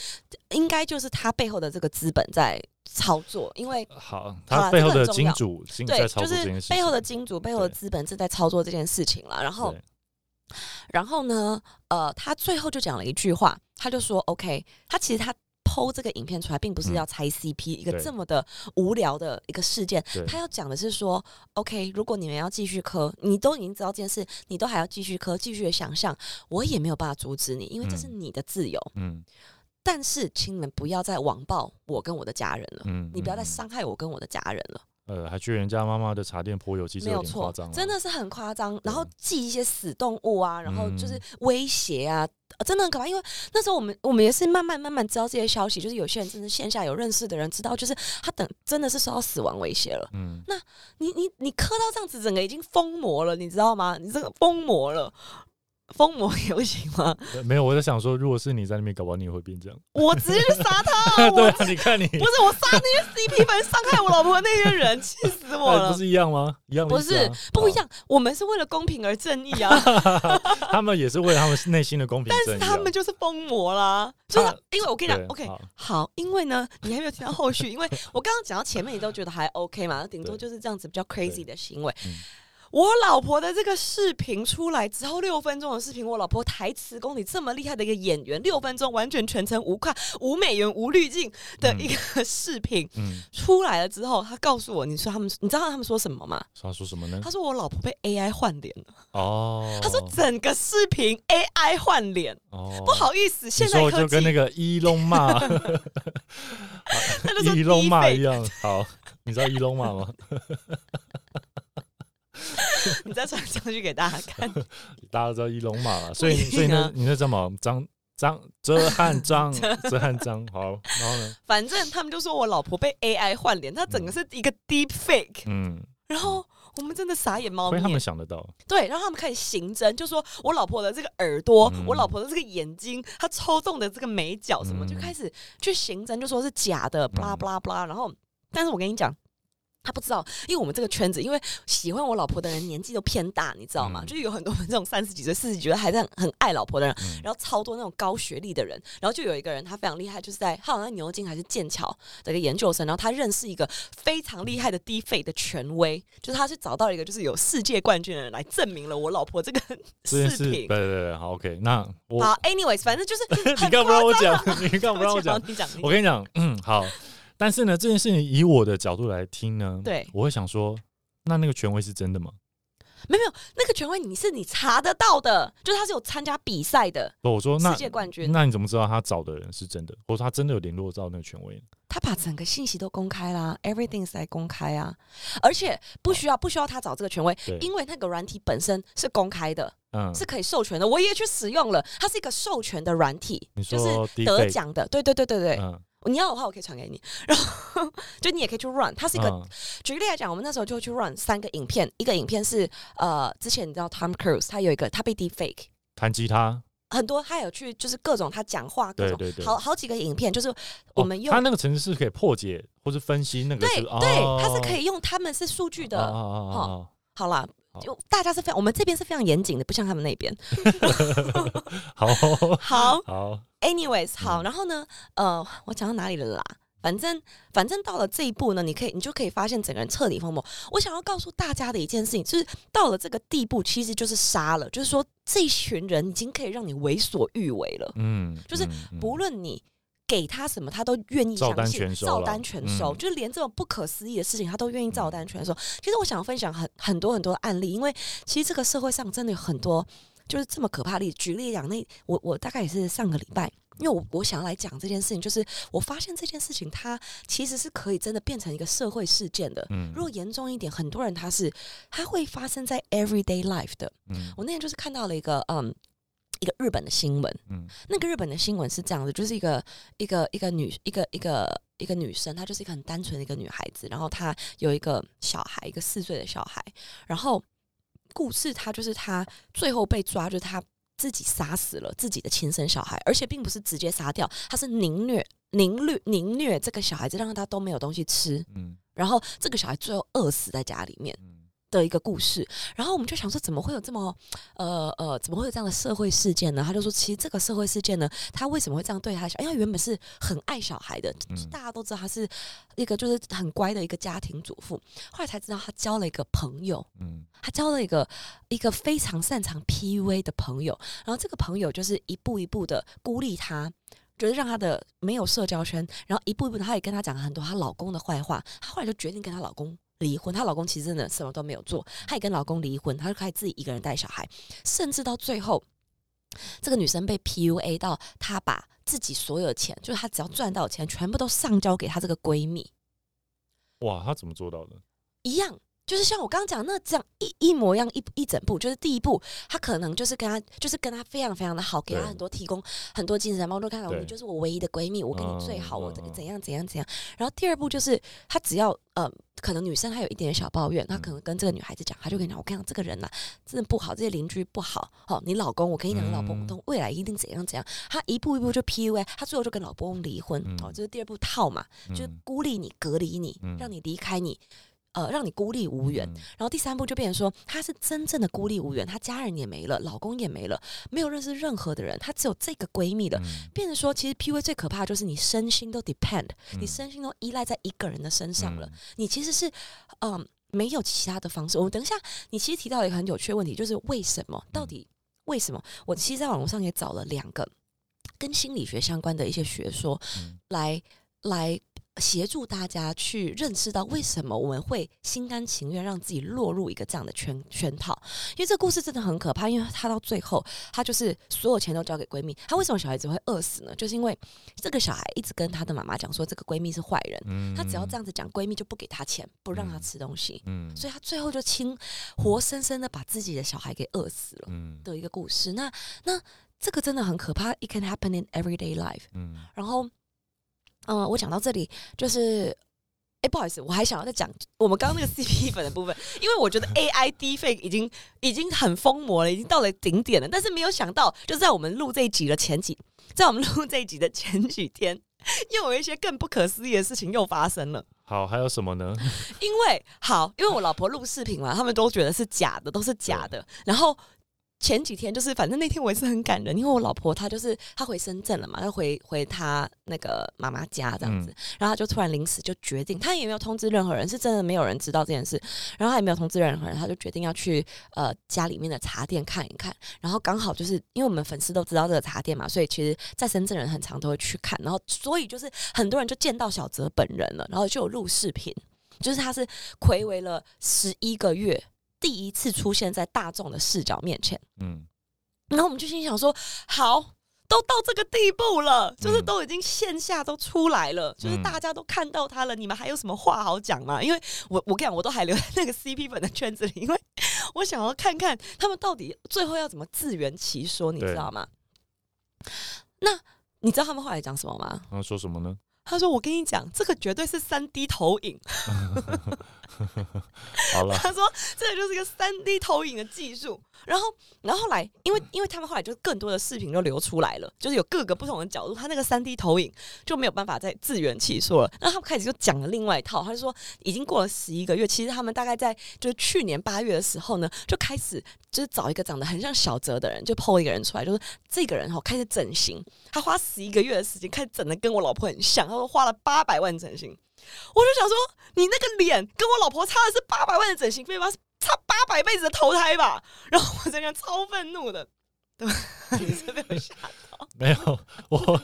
应该就是他背后的这个资本在操作，因为好，好他背后的金主对，就是背后的金主、背后的资本正在操作这件事情了。然后，然后呢，呃，他最后就讲了一句话，他就说：“OK，他其实他剖这个影片出来，并不是嗯。要拆 CP、一个这么的无聊的一个事件，他要讲的是说，OK，如果你们要继续磕，你都已经知道这件事，你都还要继续磕，继续的想象，我也没有办法阻止你，因为这是嗯。你的自由。嗯但是，请你们不要再网暴我跟我的家人了。”嗯，你不要再嗯伤害我跟我的家人了，呃，还去人家妈妈的茶店泼油，其实没有错真的是很夸张。然后对寄一些死动物啊，然后就是嗯威胁啊，呃真的很可怕。因为那时候我们我们也是慢慢慢慢知道这些消息，就是有些人真的线下有认识的人知道，就是他等真的是受到死亡威胁了。嗯，那你你你磕到这样子，整个已经疯魔了，你知道吗？你这个疯魔了。疯魔也不行吗？呃没有，我在想说，如果是你在那边，搞不好你也会变这样。我直接去杀他！对我啊，你看你，不是我杀那些 CP 粉伤害我老婆那些人，气死我了哎不！是一样吗？一样的不是不一，样，我们是为了公平而正义啊，哦 他们也是为了他们内心的公平但正义啊。是他们就是疯魔啦，就是因为我跟你讲，OK，好好，因为呢，你还没有听到后续，因为我刚刚讲到前面，你都觉得还 OK 嘛，顶多就是这样子比较 crazy 的行为嗯。我老婆的这个视频出来之后，六分钟的视频，我老婆台词功底这么厉害的一个演员，六分钟完全全程无跨无美元无滤镜的一个视频嗯，出来了之后，他告诉我，你说他们，你知道他们说什么吗？他说什么呢他？说我老婆被 AI 换脸了。哦，他说整个视频 AI 换脸，哦，不好意思，现在科技就跟那个伊隆马那就是伊隆马 deepfake 一样。好，你知道伊隆骂吗？你再传上去给大家看。大家都知道一龙马了，所以所以呢啊，你那叫什么张张遮汉张 遮汉张。好，然后呢，反正他们就说我老婆被 AI 换脸，她整个是一个 deep fake，嗯，然后我们真的傻眼猫所以他们。想得到，对，然后他们开始刑侦，就说我老婆的这个耳朵，嗯。我老婆的这个眼睛，她抽动的这个眉角什么，嗯。就开始去刑侦，就说是假的，blah blah blah。然后，但是我跟你讲。他不知道，因为我们这个圈子，因为喜欢我老婆的人年纪都偏大，你知道吗？嗯就是有很多这种三十几岁、四十几岁还在很很爱老婆的人，嗯然后超多那种高学历的人，然后就有一个人他非常厉害，就是在他好像在牛津还是剑桥的一个研究生，然后他认识一个非常厉害的低费的权威，就是他是找到一个就是有世界冠军的人来证明了我老婆这个 视频。事对对对，好 OK，那我好，anyways，反正就是 你干嘛不让我讲，你干嘛不让我讲，你讲，我跟你讲，嗯，好。但是呢，这件事情以我的角度来听呢，对。我会想说，那那个权威是真的吗？没有没有那个权威你是你查得到的，就是他是有参加比赛的不，我说那世界冠军，那你怎么知道他找的人是真的，或者他真的有联络到那个权威？他把整个信息都公开啦，everything 是在公开啊，而且不需要不需要他找这个权威，因为那个软体本身是公开的，嗯，是可以授权的，我也去使用了，它是一个授权的软体，就是得，奖的，对对对对对，嗯，你要的话我可以传给你，然后 就你也可以去 run，它是一个、嗯。举例来讲，我们那时候就去 run 三个影片，一个影片是呃之前你知道 Tom Cruise 他有一个他被 deepfake。弹吉他，很多他有去，就是各种他讲话，各种。对对对。好好几个影片，就是我们用、哦他那个程式是可以破解或是分析那个是，对对，哦。它是可以用他们是数据的。哦哦哦哦好啦好，就大家是非常，我们这边是非常严谨的，不像他们那边。哦 好。好。好，，anyways，好，嗯然后呢，呃，我讲到哪里了啦？反正反正到了这一步呢，你可以你就可以发现整个人彻底疯魔。我想要告诉大家的一件事情，就是到了这个地步，其实就是杀了，就是说这一群人已经可以让你为所欲为了。嗯，就是不论你给他什么，他都愿意照单相信，全收照单全收，嗯就是连这种不可思议的事情，他都愿意照单全收。其实我想分享很很多很多的案例，因为其实这个社会上真的有很多就是这么可怕的例子。举例讲，那我我大概也是上个礼拜。因为我我想要来讲这件事情，就是我发现这件事情它其实是可以真的变成一个社会事件的。嗯如果严重一点，很多人他是他会发生在 everyday life 的。嗯我那天就是看到了一个嗯一个日本的新闻，嗯那个日本的新闻是这样的，就是一个一个一个女一个一个一个女生，她就是一个很单纯的一个女孩子，然后她有一个小孩，一个四岁的小孩，然后故事他就是他最后被抓，就是他自己杀死了自己的亲生小孩，而且并不是直接杀掉，他是凌虐凌虐凌虐这个小孩子，让他都没有东西吃，嗯然后这个小孩最后饿死在家里面。嗯的一个故事，然后我们就想说，怎么会有这么呃呃，怎么会有这样的社会事件呢？他就说，其实这个社会事件呢，他为什么会这样对他的小？因为原本是很爱小孩的，嗯大家都知道他是一个就是很乖的一个家庭主妇，后来才知道他交了一个朋友，嗯他交了一个一个非常擅长 PUA 的朋友，然后这个朋友就是一步一步的孤立他。就是让他的没有社交圈，然后一步一步的，她也跟他讲了很多她老公的坏话。她后来就决定跟她老公离婚。她老公其实真的什么都没有做，她也跟老公离婚，她就开始自己一个人带小孩，甚至到最后，这个女生被 PUA 到，她把自己所有的钱，就是她只要赚到的钱，全部都上交给她这个闺蜜。哇，她怎么做到的？一样，就是像我刚刚讲那这样一一模一样一一整步，就是第一步，他可能就是跟他就是跟他非常非常的好，给他很多提供很多精神帮助，看到对你就是我唯一的闺蜜，我跟你最好，我怎怎样怎样怎样。然后第二步就是他只要呃，可能女生还有一点点小抱怨，他嗯。可能跟这个女孩子讲，他就跟你讲，我跟你讲这个人呐、真的不好，这些邻居不好，哦，你老公，我跟你讲，你老公嗯。都未来一定怎样怎样。他一步一步就 PUA，他最后就跟老公离婚，好哦，这是第二步套嘛，就是嗯。孤立你、隔离你，嗯。让你离开你。呃，让你孤立无援，嗯然后第三步就变成说，她是真正的孤立无援，她家人也没了，老公也没了，没有认识任何的人，她只有这个闺蜜了。嗯变成说，其实 PUA 最可怕的就是你身心都 depend，、你嗯身心都依赖在一个人的身上了。嗯你其实是嗯、没有其他的方式。我们等一下，你其实提到一个很有趣的问题，就是为什么？到底为什么？我其实在网络上也找了两个跟心理学相关的一些学说，嗯来来协助大家去认识到为什么我们会心甘情愿让自己落入一个这样的圈圈套。因为这个故事真的很可怕，因为她到最后，她就是所有钱都交给闺蜜。她为什么小孩子会饿死呢？就是因为这个小孩一直跟她的妈妈讲说，这个闺蜜是坏人。嗯她只要这样子讲，闺蜜就不给她钱，不让她嗯吃东西。嗯所以她最后就亲活生生的把自己的小孩给饿死了嗯的一个故事。那那这个真的很可怕，it can happen in everyday life。嗯然后，嗯、我讲到这里就是。哎，不好意思，我还想要再讲我们刚刚那个 CP 粉的部分，因为我觉得 AI deepfake 已经已经很疯魔了，已经到了顶点了。但是没有想到，就在我们录这一集的前几，在我们录这一集的前几天，又有一些更不可思议的事情又发生了。好，还有什么呢？因为好，因为我老婆录视频嘛，他们都觉得是假的，都是假的。然后前几天就是，反正那天我也是很感人，因为我老婆她就是她回深圳了嘛，要回回她那个妈妈家这样子，然后她就突然临时就决定，她也没有通知任何人，是真的没有人知道这件事，然后她也没有通知任何人，她就决定要去呃家里面的茶店看一看，然后刚好就是因为我们粉丝都知道这个茶店嘛，所以其实在深圳人很常都会去看，然后所以就是很多人就见到小泽本人了，然后就有录视频。就是他是暌违了十一个月，第一次出现在大众的视角面前。嗯然后我们就心想说，好，都到这个地步了，就是嗯都已经线下都出来了，就是嗯大家都看到他了，你们还有什么话好讲吗？因为我我跟你讲，我都还留在那个 CP 粉的圈子里，因为我想要看看他们到底最后要怎么自圆其说，你知道吗？那你知道他们后来讲什么吗？他们说什么呢？他说：“我跟你讲，这个绝对是三 D 投影。”好了，他说这个就是一个三 D 投影的技术。然后，然后后来，因为因为他们后来就更多的视频就流出来了，就是有各个不同的角度，他那个三 D 投影就没有办法再自圆其说了。然后他们开始就讲了另外一套，他就说已经过了十一个月，其实他们大概在就是去年八月的时候呢，就开始就是找一个长得很像小泽的人，就 PO 一个人出来，就是这个人哈开始整形，他花十一个月的时间开始整的跟我老婆很像，他说花了八百万整形。我就想说，你那个脸跟我老婆差的是八百万的整形费吗？差八百辈子的投胎吧。然后我在那超愤怒的，对吧？你是被我吓到，没有我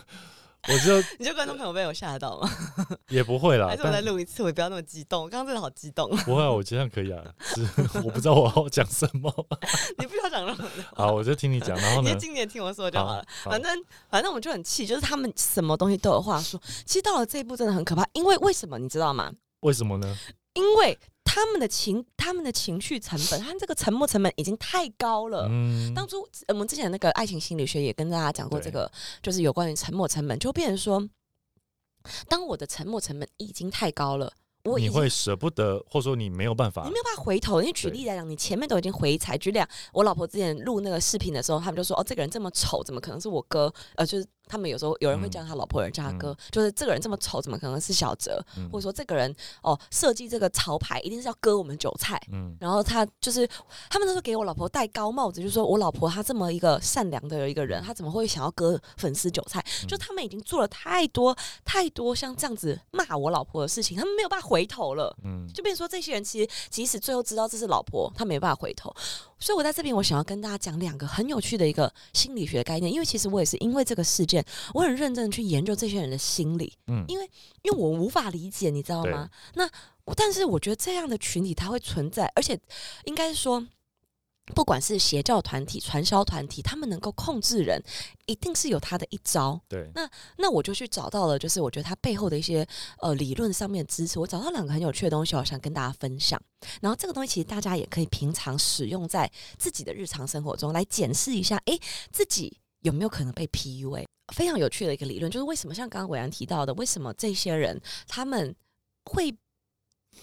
我就 你就观众朋友被我吓到吗？也不会啦还，是我再但录一次？我不要那么激动，我刚刚真的好激动。不会啊，我觉得可以啊，是我不知道我要讲什么。你不要讲任何的，好，我就听你讲，然后呢你就？今年听我说就好了。好反正反正我们就很气，就是他们什么东西都有话说。其实到了这一步真的很可怕，因为为什么你知道吗？为什么呢？因为他们的情，他们的情绪成本，他们这个沉没成本已经太高了。嗯，当初呃我们之前那个爱情心理学也跟大家讲过这个，就是有关于沉没成本，就变成说，当我的沉没成本已经太高了，我已你经会舍不得，或者说你没有办法你没有办法回头。因为举例来讲，你前面都已经回踩。举例，我老婆之前录那个视频的时候，他们就说：“哦，这个人这么丑，怎么可能是我哥？”呃，就是他们有时候有人会嗯叫他老婆，有人叫他哥，就是这个人这么丑，怎么可能是小哲？嗯或者说这个人哦，设计这个潮牌一定是要割我们韭菜。嗯然后他就是，他们那时候给我老婆戴高帽子，就说我老婆她这么一个善良的一个人，她怎么会想要割粉丝韭菜？就他们已经做了太多太多像这样子骂我老婆的事情，他们没有办法回头了。嗯就变成说，这些人其实即使最后知道这是老婆，他没办法回头。所以我在这边，我想要跟大家讲两个很有趣的一个心理学概念，因为其实我也是因为这个事件，我很认真的去研究这些人的心理。嗯因为因为我无法理解，你知道吗？那但是我觉得这样的群体它会存在，而且应该是说。不管是邪教团体、传销团体，他们能够控制人，一定是有他的一招。对，那那我就去找到了，就是我觉得他背后的一些呃理论上面的支持。我找到两个很有趣的东西，我想跟大家分享。然后这个东西其实大家也可以平常使用在自己的日常生活中，来检视一下，诶，自己有没有可能被 PUA？非常有趣的一个理论，就是为什么像刚刚伟安提到的，为什么这些人他们会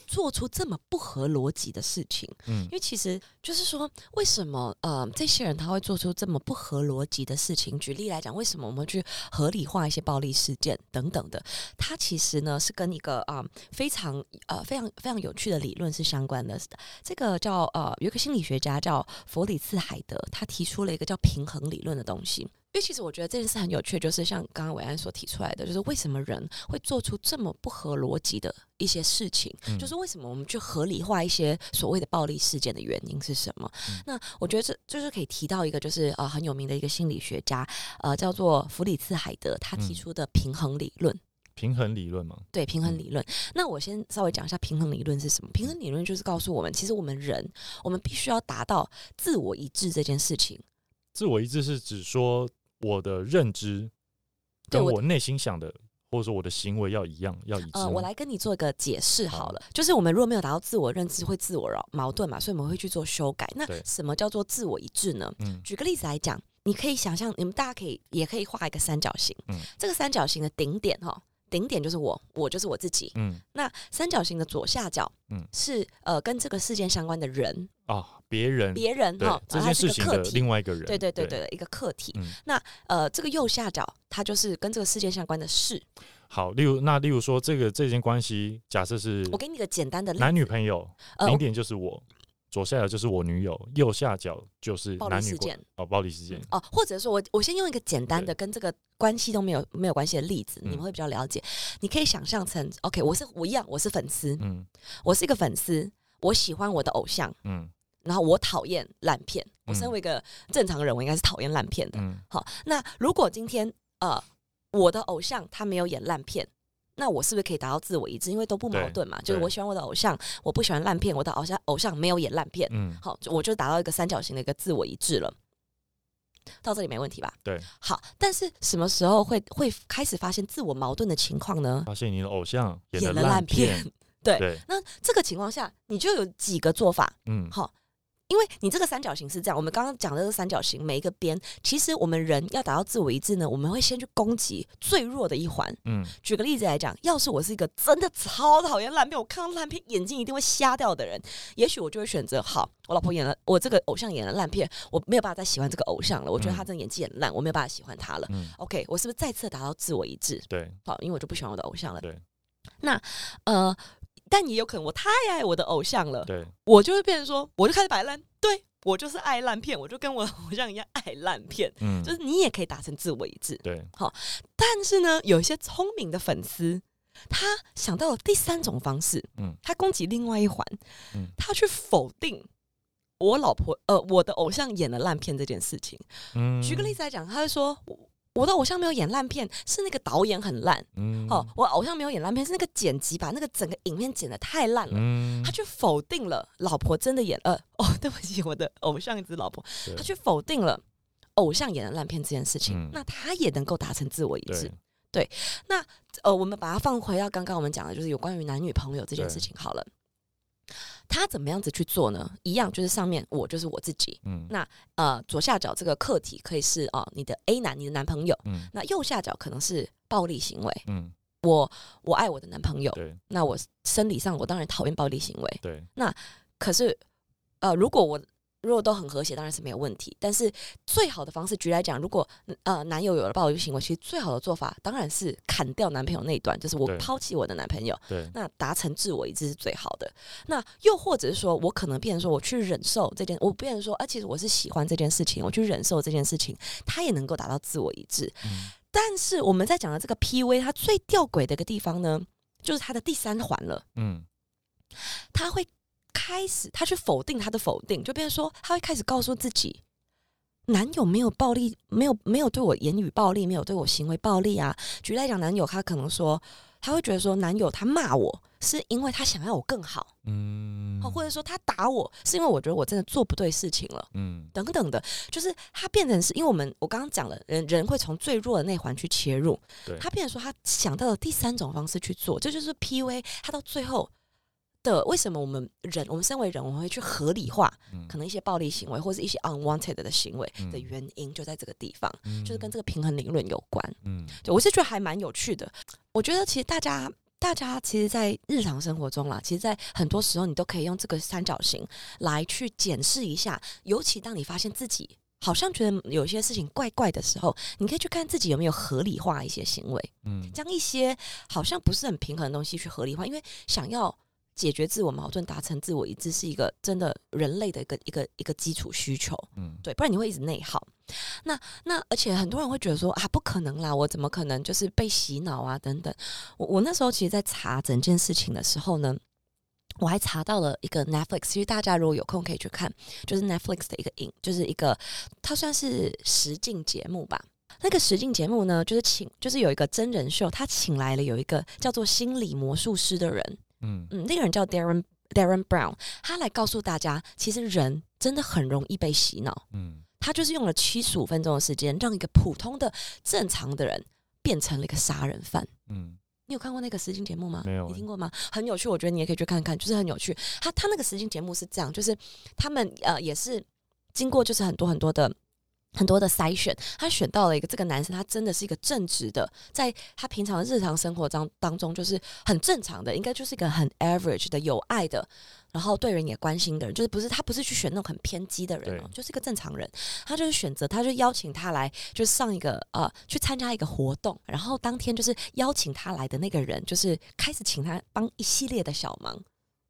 做出这么不合逻辑的事情？嗯因为其实就是说，为什么呃这些人他会做出这么不合逻辑的事情？举例来讲，为什么我们去合理化一些暴力事件等等的？它其实呢是跟一个啊、非常呃非常非常有趣的理论是相关的。这个叫呃有一个心理学家叫弗里茨海德，他提出了一个叫平衡理论的东西。因为其实我觉得这件事很有趣，就是像刚刚伟安所提出来的，就是为什么人会做出这么不合逻辑的一些事情，嗯就是为什么我们去合理化一些所谓的暴力事件的原因是什么？嗯那我觉得这就是可以提到一个，就是呃很有名的一个心理学家，呃叫做弗里茨海德，他提嗯出的平衡理论。平衡理论吗，对平衡嗯理论。那我先稍微讲一下平衡理论是什么。平衡理论就是告诉我们，其实我们人，我们必须要达到自我一致这件事情。自我一致是指说我的认知跟对我我内心想的，或者说我的行为要一样，要一致。呃，我来跟你做一个解释好好了，就是我们如果没有达到自我认知，会自我矛矛盾嘛，所以我们会去做修改。那什么叫做自我一致呢？嗯举个例子来讲，你可以想象，你们大家可以也可以画一个三角形，嗯这个三角形的顶点哈，顶点就是我，我就是我自己。嗯那三角形的左下角，嗯是呃跟这个事件相关的人，啊，别人别人对哈，这件事情的。另外一个人，对对对对，一个客体。嗯那呃，这个右下角它就是跟这个事件相关的事。好，例如那例如说这个这件关系，假设是我给你一个简单的男女朋友，呃顶点就是我，左下角就是我女友，右下角就是暴力事件哦，暴力事件，哦，或者说我我先用一个简单的跟这个关系都没有没有关系的例子，嗯你们会比较了解。你可以想象成，OK，我是我一样，我是粉丝，嗯我是一个粉丝，我喜欢我的偶像，嗯然后我讨厌烂片。我身嗯为一个正常人，我应该是讨厌烂片的。嗯好，那如果今天呃我的偶像他没有演烂片。那我是不是可以达到自我一致？因为都不矛盾嘛，就是我喜欢我的偶像，我不喜欢烂片，我的偶像偶像没有演烂片，嗯，好，就我就达到一个三角形的一个自我一致了。到这里没问题吧？对，好，但是什么时候会会开始发现自我矛盾的情况呢？发现你的偶像演演了烂片，对对，那这个情况下，你就有几个做法。嗯好，因为你这个三角形是这样，我们刚刚讲的这个三角形每一个边，其实我们人要达到自我一致呢，我们会先去攻击最弱的一环。嗯举个例子来讲，要是我是一个真的超讨厌烂片，我看到烂片眼睛一定会瞎掉的人，也许我就会选择好，我老婆演了，我这个偶像演了烂片，我没有办法再喜欢这个偶像了，我觉得他嗯真的演技很烂，我没有办法喜欢他了。嗯，OK，我是不是再次达到自我一致？对好，因为我就不喜欢我的偶像了。对，那呃，但也有可能我太爱我的偶像了，对，我就会变成说，我就开始摆烂，对我就是爱烂片，我就跟我的偶像一样爱烂片，嗯。就是你也可以达成自我一致。对，好但是呢，有一些聪明的粉丝，他想到了第三种方式，嗯。他攻击另外一环，嗯。他去否定我老婆呃我的偶像演了烂片这件事情。嗯，举个例子来讲，他会说。我我的偶像没有演烂片，是那个导演很烂。嗯，哦，我偶像没有演烂片，是那个剪辑把那个整个影片剪得太烂了。嗯，他去否定了老婆真的演呃哦，对不起，我的偶像一直老婆，他去否定了偶像演的烂片这件事情，嗯那他也能够达成自我一致对。那呃，我们把它放回到刚刚我们讲的，就是有关于男女朋友这件事情好了。他怎么样子去做呢？一样就是上面我就是我自己，嗯。那呃左下角这个客体可以是哦、你的 A 男，你的男朋友，嗯。那右下角可能是暴力行为。嗯，我我爱我的男朋友，对。那我生理上我当然讨厌暴力行为，对，那可是，呃，如果我如果都很和谐，当然是没有问题。但是最好的方式，举例来讲，如果呃男友有了暴力行为，其实最好的做法当然是砍掉男朋友那一段，就是我抛弃我的男朋友，对，那达成自我一致是最好的。那又或者是说我可能变成说我去忍受这件，我变成说，啊，其实我是喜欢这件事情，我去忍受这件事情，他也能够达到自我一致。嗯但是我们在讲的这个 PV，它最吊诡的一个地方呢，就是它的第三环了。嗯他会开始，他去否定他的否定，就变成说，他会开始告诉自己，男友没有暴力，没有没有对我言语暴力，没有对我行为暴力啊。举例来讲，男友他可能说，他会觉得说，男友他骂我是因为他想要我更好，嗯，哦，或者说他打我是因为我觉得我真的做不对事情了。嗯等等的，就是他变成是因为我们我刚刚讲了，人人会从最弱的那环去切入，对，他变成说他想到了第三种方式去做，这就是 PUA。他到最后的为什么我们人，我们身为人，我们会去合理化嗯可能一些暴力行为或者一些 unwanted 的行为的嗯原因，就在这个地方，嗯就是跟这个平衡理论有关。嗯对我是觉得还蛮有趣的。我觉得其实大家。大家其实，在日常生活中啦，其实，在很多时候，你都可以用这个三角形来去检视一下。尤其当你发现自己好像觉得有些事情怪怪的时候，你可以去看自己有没有合理化一些行为。嗯将一些好像不是很平衡的东西去合理化，因为想要解决自我矛盾、达成自我一致，是一个真的人类的一个一个一个基础需求，嗯对，不然你会一直内耗。那那而且很多人会觉得说啊，不可能啦，我怎么可能就是被洗脑啊等等。我我那时候其实，在查整件事情的时候呢。我还查到了一个 Netflix，其实大家如果有空可以去看，就是 Netflix 的一个影，就是一个它算是实境节目吧。那个实境节目呢，就是请，就是有一个真人秀，他请来了有一个叫做心理魔术师的人，嗯嗯，那个人叫 Darren Darren Brown，他来告诉大家，其实人真的很容易被洗脑。嗯他就是用了七十五分钟的时间，让一个普通的正常的人变成了一个杀人犯。嗯你有看过那个实境节目吗？没有欸你听过吗？很有趣，我觉得你也可以去看看，就是很有趣。他他那个实境节目是这样，就是他们呃也是经过就是很多很多的。很多的筛选，他选到了一个这个男生，他真的是一个正直的，在他平常的日常生活当当中，就是很正常的，应该就是一个很 average 的有爱的，然后对人也关心的人，就是不是他不是去选那种很偏激的人哦，对就是一个正常人，他就是选择，他就邀请他来，就是上一个呃去参加一个活动，然后当天就是邀请他来的那个人，就是开始请他帮一系列的小忙，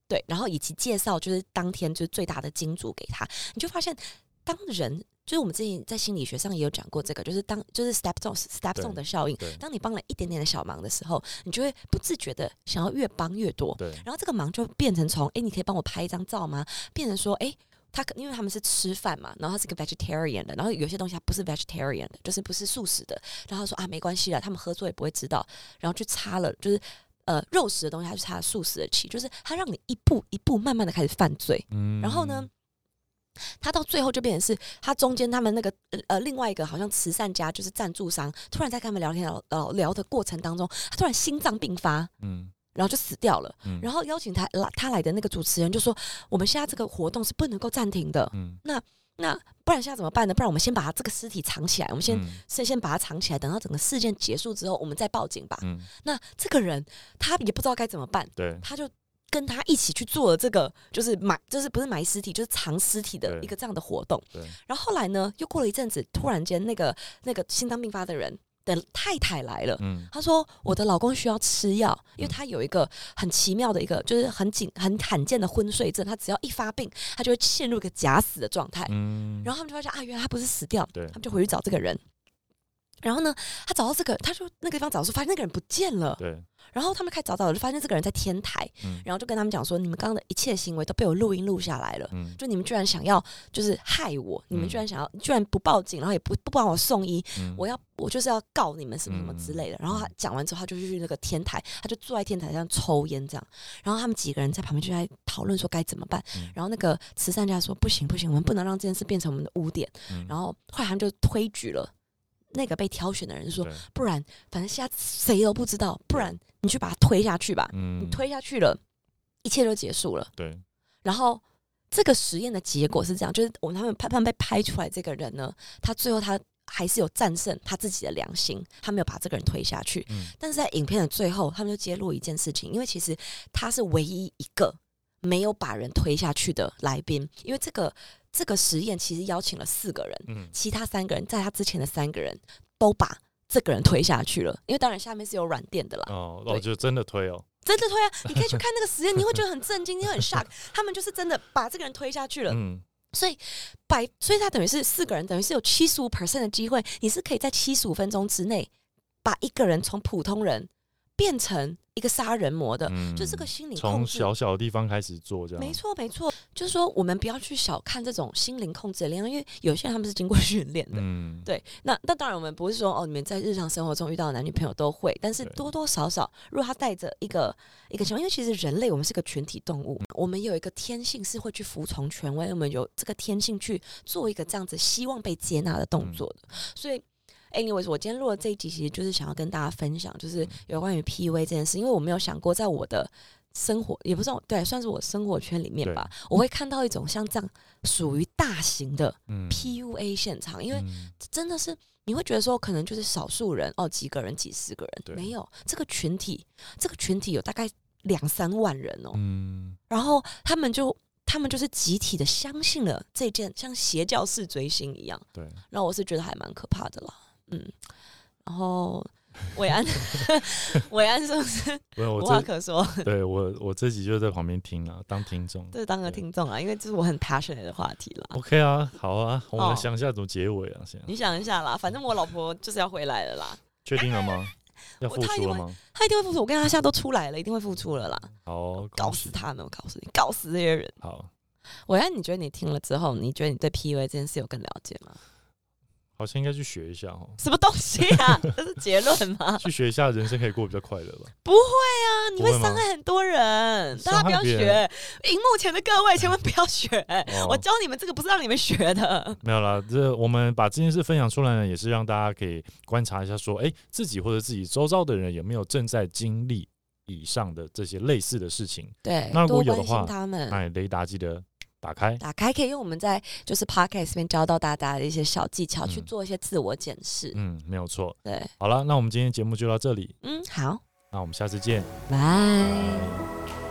对，然后以及介绍就是当天就是最大的金主给他，你就发现当人。就是我们之前在心理学上也有讲过这个，就是当就是 step zone step 对 zone 的效应，当你帮了一点点的小忙的时候，你就会不自觉的想要越帮越多，对，然后这个忙就变成从哎、诶你可以帮我拍一张照吗？变成说哎。诶他可因为他们是吃饭嘛，然后他是个 vegetarian 的，然后有些东西他不是 vegetarian 的，就是不是素食的，然后他说啊没关系了，他们合作也不会知道，然后去擦了就是呃肉食的东西，他去擦了素食的气，就是他让你一步一步慢慢的开始犯罪，嗯。然后呢，他到最后就变成是他中间他们那个呃呃另外一个好像慈善家就是赞助商，突然在跟他们聊天聊聊聊的过程当中，他突然心脏病发，嗯然后就死掉了。嗯，然后邀请他来他来的那个主持人就说：“我们现在这个活动是不能够暂停的，嗯那那不然现在怎么办呢？不然我们先把他这个尸体藏起来，我们先嗯先先把它藏起来，等到整个事件结束之后，我们再报警吧。嗯那这个人他也不知道该怎么办，对他就跟他一起去做了这个，就是埋，就是不是埋尸体，就是藏尸体的一个这样的活动。然后后来呢，又过了一阵子，突然间那个那个心脏病发的人的太太来了。嗯她说：“我的老公需要吃药，因为嗯他有一个很奇妙的一个，就是很紧、很罕见的昏睡症。他只要一发病，他就会陷入一个假死的状态。嗯，然后他们就发现啊，原来他不是死掉，对他们就回去找这个人。然后呢，他找到这个，他说那个地方找的时候，发现那个人不见了。对，然后他们开始找找，就发现这个人在天台，嗯然后就跟他们讲说，你们刚刚的一切行为都被我录音录下来了。嗯就你们居然想要就是害我，你们嗯居然想要，居然不报警，然后也不不帮我送医，嗯我要我就是要告你们什么什么之类的。然后他嗯讲完之后，他就去那个天台，他就坐在天台上抽烟这样。然后他们几个人在旁边就在讨论说该怎么办。嗯然后那个慈善家说不行不行，我们不能让这件事变成我们的污点。嗯然后后来他们就推举了那个被挑选的人，说不然反正现在谁都不知道，不然你去把他推下去吧。嗯你推下去了，一切都结束了。对，然后这个实验的结果是这样，就是我们他们拍他们被拍出来这个人呢，他最后他还是有战胜他自己的良心，他没有把这个人推下去。嗯但是在影片的最后，他们就揭露一件事情，因为其实他是唯一一个没有把人推下去的来宾，因为这个这个实验其实邀请了四个人，嗯其他三个人在他之前的三个人都把这个人推下去了，因为当然下面是有软垫的啦。哦，对哦，就真的推哦，真的推啊！你可以去看那个实验，你会觉得很震惊，你会很 shock。他们就是真的把这个人推下去了，嗯所以百，所以他等于是四个人，等于是有七十五 percent 的机会，你是可以在七十五分钟之内把一个人从普通人变成一个杀人魔的，嗯，就这个心理。从小小的地方开始做这样，没错，没错，就是说我们不要去小看这种心灵控制的力量，因为有些人他们是经过训练的。嗯，对，那那当然，我们不是说哦，你们在日常生活中遇到的男女朋友都会，但是多多少少，如果他带着一个一个情况，因为其实人类我们是个群体动物，我们有一个天性是会去服从权威，我们有这个天性去做一个这样子希望被接纳的动作的，所以。anyways，我今天录的这一集，其实就是想要跟大家分享，就是有关于 PUA 这件事，因为我没有想过，在我的生活，也不是我对，算是我生活圈里面吧，我会看到一种像这样属于大型的嗯。PUA 现场，因为嗯。真的是你会觉得说，可能就是少数人哦，几个人、几十个对。人，没有这个群体，这个群体有大概两三万人哦，嗯。然后他们就他们就是集体的相信了这件像邪教式追星一样，对，然后我是觉得还蛮可怕的啦，嗯，然后伟安，伟安是不是我无话可说？对我我这集就在旁边听啊，当听众。对当个听众啊，因为这是我很 passionate 的话题了。OK 啊，好啊，我哦们想一下怎么结尾啊，先你想一下啦，反正我老婆就是要回来了啦，确定了吗？要我付出了吗？他一定会付出。我跟他现在都出来了，一定会付出了啦。好哦，搞死他们！我告诉你，搞死这些人。好，我要你觉得你听了之后，你觉得你对 PUA 这件事有更了解吗？好像应该去学一下哦，什么东西啊？这是结论吗？去学一下，人生可以过得比较快乐吧。不会啊，你会伤害很多人，大家不要学。荧幕前的各位千万不要学，哦我教你们这个不是让你们学的。没有啦，这我们把这件事分享出来呢，也是让大家可以观察一下，说，哎、自己或者自己周遭的人有没有正在经历以上的这些类似的事情。对，那如果有的话他们。哎，雷达记得打开。打开可以用我们在就是 podcast 这边教到大家的一些小技巧，去嗯做一些自我检视。嗯，没有错。对，好了，那我们今天节目就到这里，嗯，好，那我们下次见。拜。